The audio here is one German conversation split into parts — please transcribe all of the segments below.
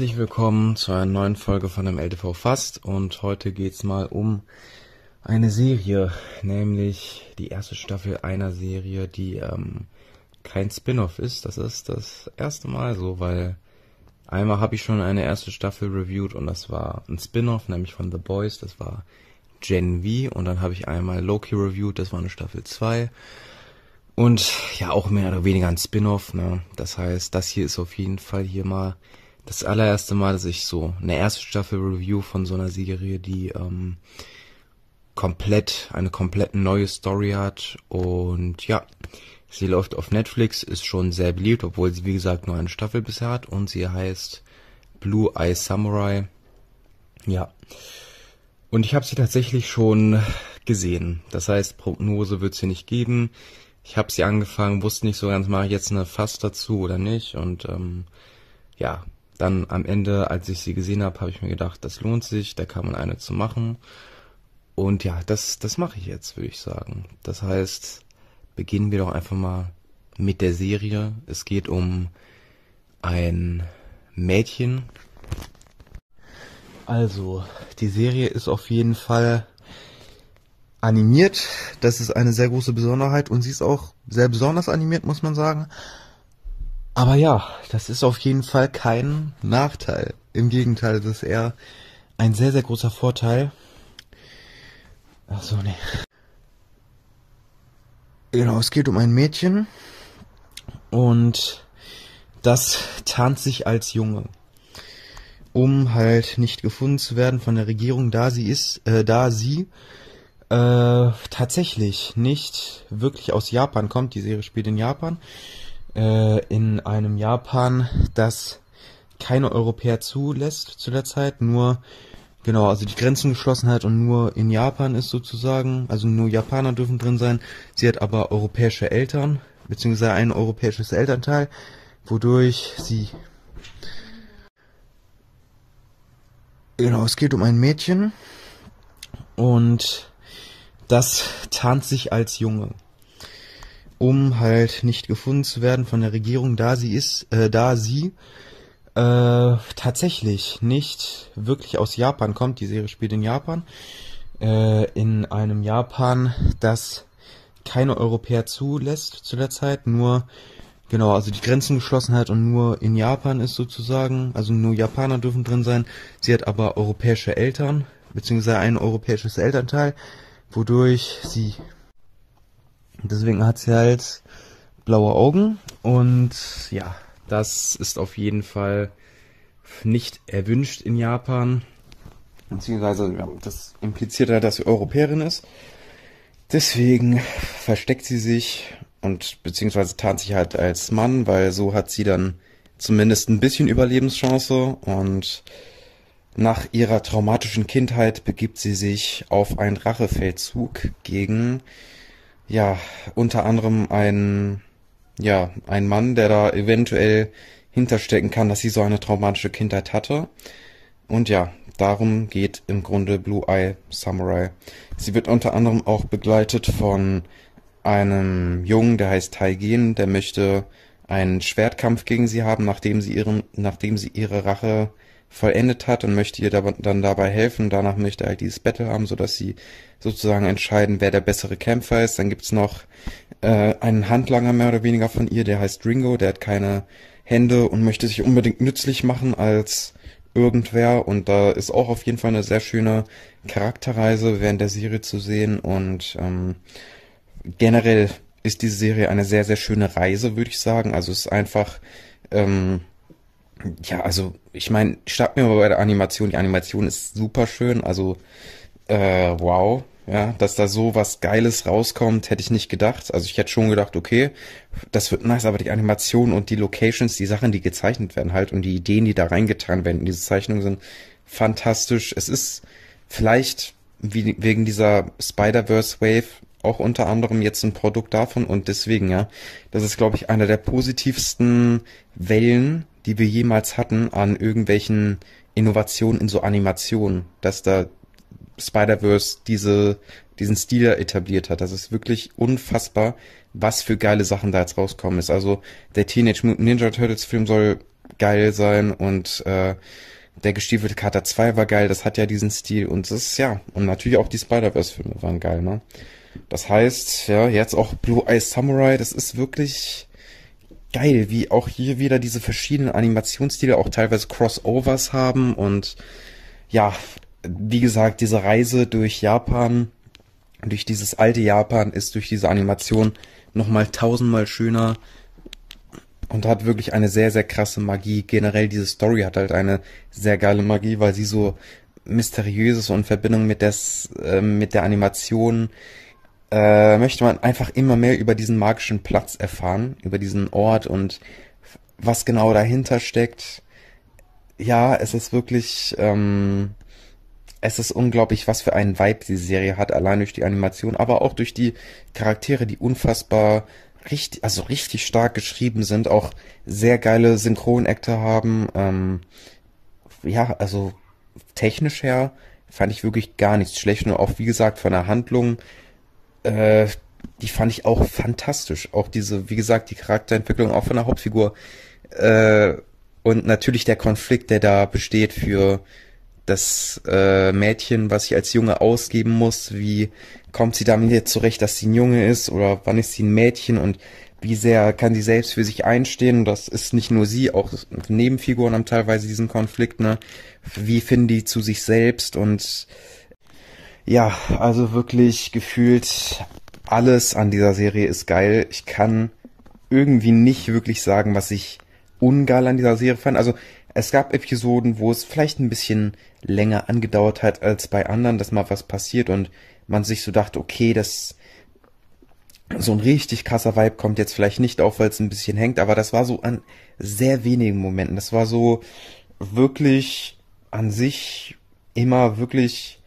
herzlich willkommen zu einer neuen Folge von dem LTV Fast und heute geht's mal um eine Serie, nämlich die erste Staffel einer Serie, die ähm, kein Spin-off ist. Das ist das erste Mal so, weil einmal habe ich schon eine erste Staffel reviewed und das war ein Spin-off, nämlich von The Boys, das war Gen V und dann habe ich einmal Loki reviewed, das war eine Staffel 2 und ja auch mehr oder weniger ein Spin-off, ne? Das heißt, das hier ist auf jeden Fall hier mal das allererste Mal, dass ich so eine erste Staffel Review von so einer Serie, die ähm, komplett, eine komplett neue Story hat. Und ja, sie läuft auf Netflix, ist schon sehr beliebt, obwohl sie wie gesagt nur eine Staffel bisher hat. Und sie heißt Blue Eye Samurai. Ja. Und ich habe sie tatsächlich schon gesehen. Das heißt, Prognose wird sie nicht geben. Ich habe sie angefangen, wusste nicht so ganz, mache ich jetzt eine Fass dazu oder nicht. Und ähm, ja, dann am Ende, als ich sie gesehen habe, habe ich mir gedacht, das lohnt sich, da kann man eine zu machen. Und ja, das, das mache ich jetzt, würde ich sagen. Das heißt, beginnen wir doch einfach mal mit der Serie. Es geht um ein Mädchen. Also, die Serie ist auf jeden Fall animiert. Das ist eine sehr große Besonderheit und sie ist auch sehr besonders animiert, muss man sagen. Aber ja, das ist auf jeden Fall kein Nachteil. Im Gegenteil, das ist eher ein sehr, sehr großer Vorteil. Ach so, nee. Genau, es geht um ein Mädchen und das tarnt sich als Junge, um halt nicht gefunden zu werden von der Regierung, da sie ist, äh, da sie äh, tatsächlich nicht wirklich aus Japan kommt. Die Serie spielt in Japan äh, in einem Japan, das keine Europäer zulässt zu der Zeit, nur genau, also die Grenzen geschlossen hat und nur in Japan ist sozusagen, also nur Japaner dürfen drin sein. Sie hat aber europäische Eltern, beziehungsweise ein europäisches Elternteil, wodurch sie Genau, es geht um ein Mädchen und das tarnt sich als Junge um halt nicht gefunden zu werden von der Regierung, da sie ist, äh, da sie äh, tatsächlich nicht wirklich aus Japan kommt. Die Serie spielt in Japan, äh, in einem Japan, das keine Europäer zulässt zu der Zeit, nur genau, also die Grenzen geschlossen hat und nur in Japan ist sozusagen, also nur Japaner dürfen drin sein. Sie hat aber europäische Eltern, beziehungsweise ein europäisches Elternteil, wodurch sie Deswegen hat sie halt blaue Augen und ja, das ist auf jeden Fall nicht erwünscht in Japan. Beziehungsweise, ja, das impliziert halt, dass sie Europäerin ist. Deswegen versteckt sie sich und beziehungsweise tarnt sich halt als Mann, weil so hat sie dann zumindest ein bisschen Überlebenschance und nach ihrer traumatischen Kindheit begibt sie sich auf einen Rachefeldzug gegen ja, unter anderem ein, ja, ein Mann, der da eventuell hinterstecken kann, dass sie so eine traumatische Kindheit hatte. Und ja, darum geht im Grunde Blue Eye Samurai. Sie wird unter anderem auch begleitet von einem Jungen, der heißt Taigen, der möchte einen Schwertkampf gegen sie haben, nachdem sie ihren, nachdem sie ihre Rache vollendet hat und möchte ihr dann dabei helfen. Danach möchte er halt dieses Battle haben, sodass sie sozusagen entscheiden, wer der bessere Kämpfer ist. Dann gibt's noch äh, einen Handlanger mehr oder weniger von ihr, der heißt Ringo, der hat keine Hände und möchte sich unbedingt nützlich machen als irgendwer. Und da ist auch auf jeden Fall eine sehr schöne Charakterreise während der Serie zu sehen. Und ähm, generell ist diese Serie eine sehr, sehr schöne Reise, würde ich sagen. Also es ist einfach ähm, ja, also ich meine, starten wir mal bei der Animation. Die Animation ist super schön, also äh, wow, ja, dass da so was Geiles rauskommt, hätte ich nicht gedacht. Also ich hätte schon gedacht, okay, das wird nice, aber die Animation und die Locations, die Sachen, die gezeichnet werden halt und die Ideen, die da reingetan werden in diese Zeichnungen sind fantastisch. Es ist vielleicht wie, wegen dieser Spider-Verse Wave auch unter anderem jetzt ein Produkt davon und deswegen, ja, das ist, glaube ich, einer der positivsten Wellen, die wir jemals hatten an irgendwelchen Innovationen in so Animationen, dass da Spider-Verse diese, diesen Stil etabliert hat. Das ist wirklich unfassbar, was für geile Sachen da jetzt rauskommen ist. Also der Teenage Mutant Ninja Turtles Film soll geil sein und äh, der gestiefelte Kater 2 war geil, das hat ja diesen Stil und das ist ja, und natürlich auch die Spider-Verse-Filme waren geil, ne? Das heißt, ja, jetzt auch Blue Eyes Samurai, das ist wirklich geil, wie auch hier wieder diese verschiedenen Animationsstile auch teilweise Crossovers haben und ja, wie gesagt, diese Reise durch Japan, durch dieses alte Japan ist durch diese Animation nochmal tausendmal schöner und hat wirklich eine sehr, sehr krasse Magie. Generell diese Story hat halt eine sehr geile Magie, weil sie so mysteriöses und in Verbindung mit, des, äh, mit der Animation äh, möchte man einfach immer mehr über diesen magischen Platz erfahren, über diesen Ort und was genau dahinter steckt. Ja, es ist wirklich, ähm, es ist unglaublich, was für einen Vibe die Serie hat, allein durch die Animation, aber auch durch die Charaktere, die unfassbar richtig, also richtig stark geschrieben sind, auch sehr geile Synchronakte haben. Ähm, ja, also technisch her fand ich wirklich gar nichts schlecht. Nur auch, wie gesagt, von der Handlung, äh, die fand ich auch fantastisch. Auch diese, wie gesagt, die Charakterentwicklung auch von der Hauptfigur. Äh, und natürlich der Konflikt, der da besteht für das äh, Mädchen, was ich als Junge ausgeben muss, wie kommt sie damit jetzt zurecht, dass sie ein Junge ist oder wann ist sie ein Mädchen und wie sehr kann sie selbst für sich einstehen. Das ist nicht nur sie, auch Nebenfiguren haben teilweise diesen Konflikt, ne? Wie finden die zu sich selbst und ja, also wirklich gefühlt alles an dieser Serie ist geil. Ich kann irgendwie nicht wirklich sagen, was ich ungeil an dieser Serie fand. Also es gab Episoden, wo es vielleicht ein bisschen länger angedauert hat als bei anderen, dass mal was passiert und man sich so dachte, okay, das so ein richtig krasser Vibe kommt jetzt vielleicht nicht auf, weil es ein bisschen hängt, aber das war so an sehr wenigen Momenten. Das war so wirklich an sich immer wirklich,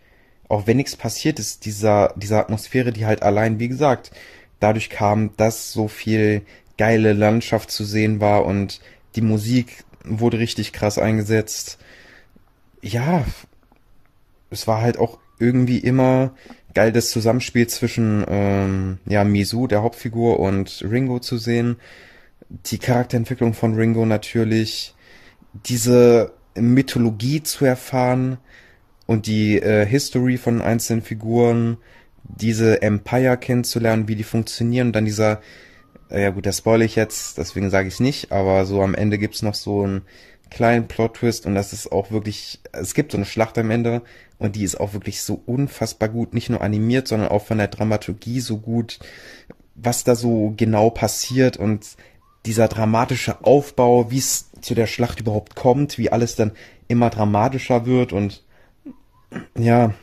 auch wenn nichts passiert ist, dieser, dieser Atmosphäre, die halt allein, wie gesagt, dadurch kam, dass so viel geile Landschaft zu sehen war und die Musik wurde richtig krass eingesetzt. Ja, es war halt auch irgendwie immer geil, das Zusammenspiel zwischen ähm, ja Misu, der Hauptfigur, und Ringo zu sehen. Die Charakterentwicklung von Ringo natürlich, diese Mythologie zu erfahren und die äh, History von einzelnen Figuren, diese Empire kennenzulernen, wie die funktionieren, und dann dieser ja gut, das spoil ich jetzt, deswegen sage ich nicht, aber so am Ende gibt's noch so einen kleinen Plot-Twist und das ist auch wirklich, es gibt so eine Schlacht am Ende und die ist auch wirklich so unfassbar gut, nicht nur animiert, sondern auch von der Dramaturgie so gut, was da so genau passiert und dieser dramatische Aufbau, wie es zu der Schlacht überhaupt kommt, wie alles dann immer dramatischer wird und ja,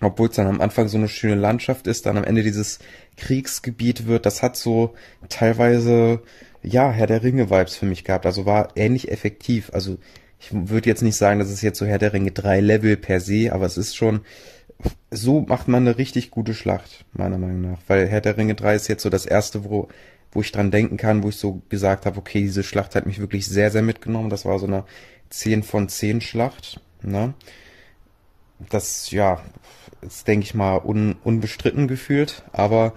obwohl es dann am Anfang so eine schöne Landschaft ist, dann am Ende dieses Kriegsgebiet wird, das hat so teilweise, ja, Herr der Ringe-Vibes für mich gehabt. Also war ähnlich effektiv. Also ich würde jetzt nicht sagen, dass es jetzt so Herr der Ringe 3 Level per se, aber es ist schon, so macht man eine richtig gute Schlacht, meiner Meinung nach. Weil Herr der Ringe 3 ist jetzt so das erste, wo, wo ich dran denken kann, wo ich so gesagt habe, okay, diese Schlacht hat mich wirklich sehr, sehr mitgenommen. Das war so eine 10 von 10 Schlacht. Ne? Das, ja, ist, denke ich mal, un, unbestritten gefühlt. Aber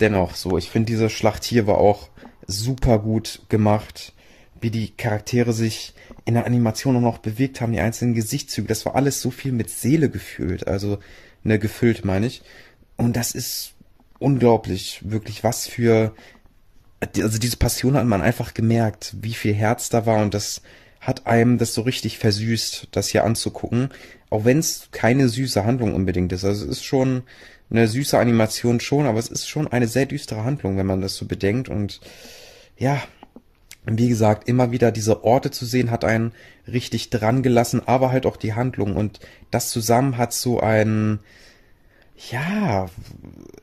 dennoch so, ich finde, diese Schlacht hier war auch super gut gemacht. Wie die Charaktere sich in der Animation auch noch bewegt haben, die einzelnen Gesichtszüge. Das war alles so viel mit Seele gefühlt. Also, ne, gefüllt meine ich. Und das ist unglaublich, wirklich was für, also diese Passion hat man einfach gemerkt, wie viel Herz da war und das hat einem das so richtig versüßt, das hier anzugucken. Auch wenn es keine süße Handlung unbedingt ist. Also es ist schon eine süße Animation schon, aber es ist schon eine sehr düstere Handlung, wenn man das so bedenkt. Und ja, wie gesagt, immer wieder diese Orte zu sehen, hat einen richtig dran gelassen, aber halt auch die Handlung. Und das zusammen hat so ein, ja,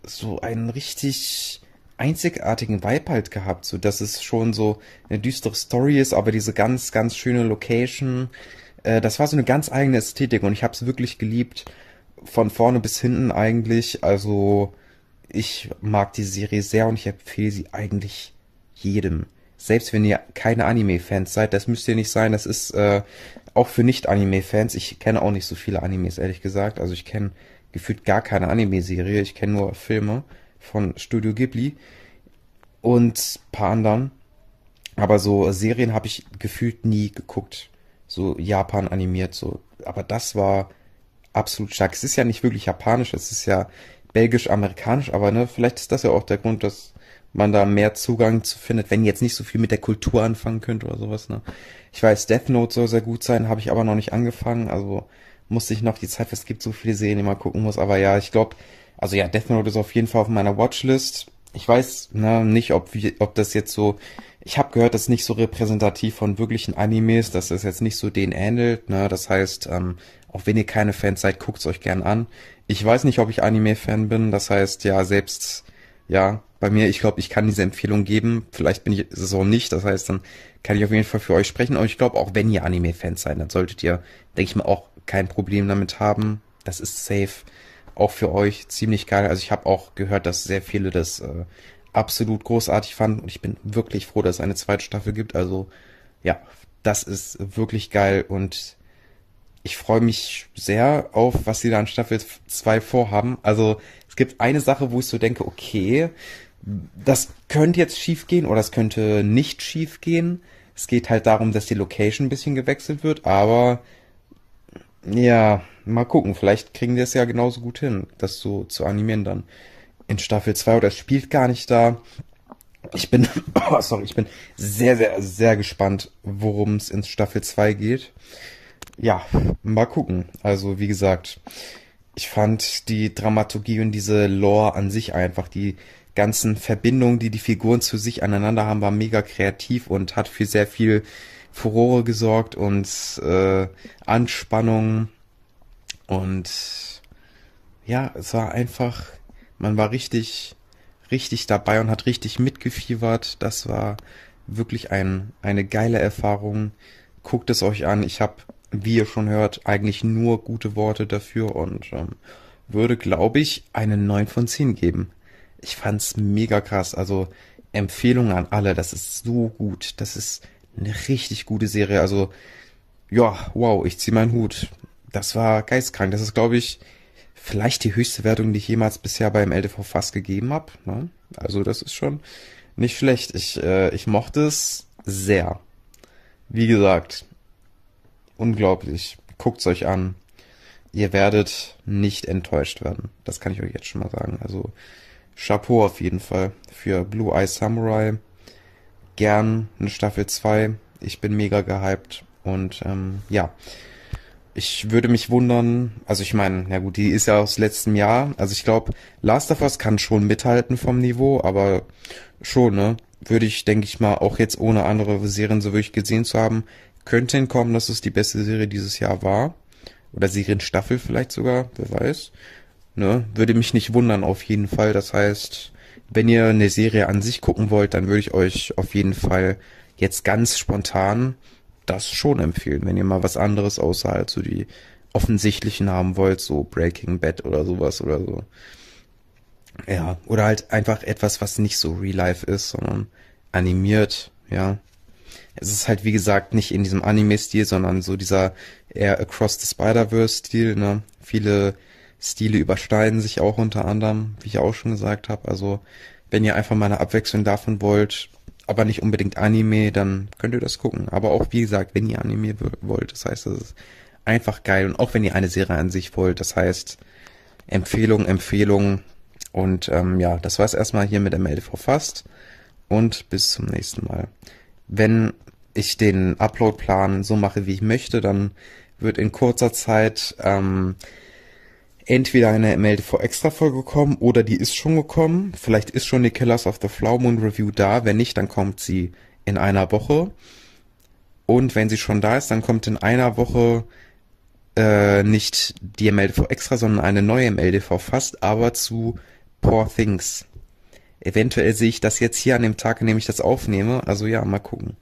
so einen richtig einzigartigen Vibe halt gehabt, so dass es schon so eine düstere Story ist, aber diese ganz, ganz schöne Location, äh, das war so eine ganz eigene Ästhetik und ich habe es wirklich geliebt, von vorne bis hinten eigentlich. Also ich mag die Serie sehr und ich empfehle sie eigentlich jedem. Selbst wenn ihr keine Anime-Fans seid, das müsst ihr nicht sein. Das ist äh, auch für Nicht-Anime-Fans. Ich kenne auch nicht so viele Animes, ehrlich gesagt. Also ich kenne gefühlt gar keine Anime-Serie. Ich kenne nur Filme von Studio Ghibli und paar anderen. Aber so Serien habe ich gefühlt nie geguckt. So Japan animiert, so. Aber das war absolut stark. Es ist ja nicht wirklich japanisch, es ist ja belgisch-amerikanisch, aber ne, vielleicht ist das ja auch der Grund, dass man da mehr Zugang zu findet, wenn jetzt nicht so viel mit der Kultur anfangen könnt oder sowas, ne. Ich weiß, Death Note soll sehr gut sein, habe ich aber noch nicht angefangen, also musste ich noch die Zeit, es gibt so viele Serien, die man gucken muss, aber ja, ich glaube, also ja, Death Note ist auf jeden Fall auf meiner Watchlist. Ich weiß ne, nicht, ob, ob das jetzt so, ich habe gehört, das ist nicht so repräsentativ von wirklichen Animes, dass es jetzt nicht so den ähnelt, ne, das heißt, ähm, auch wenn ihr keine Fans seid, guckt's euch gern an. Ich weiß nicht, ob ich Anime-Fan bin, das heißt, ja, selbst, ja, bei mir, ich glaube, ich kann diese Empfehlung geben. Vielleicht bin ich es auch nicht. Das heißt, dann kann ich auf jeden Fall für euch sprechen. Aber ich glaube, auch wenn ihr Anime-Fans seid, dann solltet ihr, denke ich mal, auch kein Problem damit haben. Das ist safe. Auch für euch ziemlich geil. Also ich habe auch gehört, dass sehr viele das äh, absolut großartig fanden. Und ich bin wirklich froh, dass es eine zweite Staffel gibt. Also ja, das ist wirklich geil. Und ich freue mich sehr auf, was sie da in Staffel 2 vorhaben. Also es gibt eine Sache, wo ich so denke, okay, das könnte jetzt schief gehen oder es könnte nicht schief gehen. Es geht halt darum, dass die Location ein bisschen gewechselt wird, aber ja, mal gucken. Vielleicht kriegen die es ja genauso gut hin, das so zu animieren dann in Staffel 2 oder es spielt gar nicht da. Ich bin, oh, sorry, ich bin sehr, sehr, sehr gespannt, worum es in Staffel 2 geht. Ja, mal gucken. Also, wie gesagt, ich fand die Dramaturgie und diese Lore an sich einfach, die ganzen Verbindungen, die die Figuren zu sich aneinander haben, war mega kreativ und hat für sehr viel Furore gesorgt und äh, Anspannung und ja, es war einfach, man war richtig, richtig dabei und hat richtig mitgefiebert. Das war wirklich ein, eine geile Erfahrung. Guckt es euch an. Ich habe, wie ihr schon hört, eigentlich nur gute Worte dafür und ähm, würde, glaube ich, eine 9 von 10 geben ich fand's mega krass. Also Empfehlung an alle, das ist so gut. Das ist eine richtig gute Serie. Also ja, wow, ich zieh meinen Hut. Das war geistkrank. Das ist, glaube ich, vielleicht die höchste Wertung, die ich jemals bisher beim LTV Fast gegeben habe. Ne? Also das ist schon nicht schlecht. Ich, äh, ich mochte es sehr. Wie gesagt, unglaublich. Guckt's euch an. Ihr werdet nicht enttäuscht werden. Das kann ich euch jetzt schon mal sagen. Also Chapeau auf jeden Fall für Blue Eye Samurai. Gern eine Staffel 2. Ich bin mega gehypt und ähm, ja. Ich würde mich wundern, also ich meine, na gut, die ist ja aus letztem Jahr. Also ich glaube, Last of Us kann schon mithalten vom Niveau, aber schon, ne? Würde ich, denke ich mal, auch jetzt ohne andere Serien so wirklich gesehen zu haben, könnte hinkommen, dass es die beste Serie dieses Jahr war. Oder Serienstaffel vielleicht sogar, wer weiß. Ne? Würde mich nicht wundern auf jeden Fall. Das heißt, wenn ihr eine Serie an sich gucken wollt, dann würde ich euch auf jeden Fall jetzt ganz spontan das schon empfehlen, wenn ihr mal was anderes außerhalb so die offensichtlichen haben wollt, so Breaking Bad oder sowas oder so. Ja, oder halt einfach etwas, was nicht so real life ist, sondern animiert, ja. Es ist halt, wie gesagt, nicht in diesem Anime-Stil, sondern so dieser eher Across the Spider-Verse-Stil, ne. Viele Stile überschneiden sich auch unter anderem, wie ich auch schon gesagt habe. Also wenn ihr einfach mal eine Abwechslung davon wollt, aber nicht unbedingt Anime, dann könnt ihr das gucken. Aber auch wie gesagt, wenn ihr Anime wollt, das heißt, das ist einfach geil. Und auch wenn ihr eine Serie an sich wollt, das heißt Empfehlung, Empfehlung. Und ähm, ja, das war's erstmal hier mit der MLDV Fast. Und bis zum nächsten Mal. Wenn ich den Upload-Plan so mache, wie ich möchte, dann wird in kurzer Zeit ähm, entweder eine MLTV extra Folge kommen oder die ist schon gekommen. Vielleicht ist schon die Killers of the Flower Moon Review da. Wenn nicht, dann kommt sie in einer Woche. Und wenn sie schon da ist, dann kommt in einer Woche äh, nicht die MLTV extra, sondern eine neue MLTV fast, aber zu Poor Things. Eventuell sehe ich das jetzt hier an dem Tag, an dem ich das aufnehme. Also ja, mal gucken.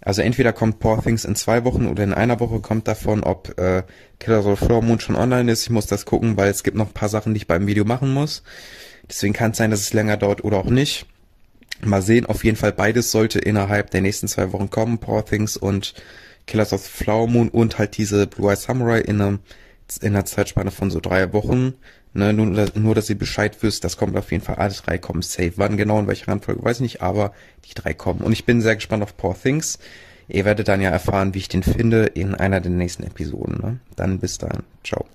Also entweder kommt Poor Things in zwei Wochen oder in einer Woche kommt davon, ob äh, Killers of Flower Moon schon online ist. Ich muss das gucken, weil es gibt noch ein paar Sachen, die ich beim Video machen muss. Deswegen kann es sein, dass es länger dauert oder auch nicht. Mal sehen, auf jeden Fall beides sollte innerhalb der nächsten zwei Wochen kommen. Poor Things und Killers of Flower Moon und halt diese Blue Eye Samurai in einem in einer Zeitspanne von so drei Wochen. Ne, nur, nur, dass ihr Bescheid wisst, das kommt auf jeden Fall. Alle drei kommen safe. Wann genau, in welcher Reihenfolge, weiß ich nicht, aber die drei kommen. Und ich bin sehr gespannt auf Poor Things. Ihr werdet dann ja erfahren, wie ich den finde in einer der nächsten Episoden. Ne? Dann bis dann. Ciao.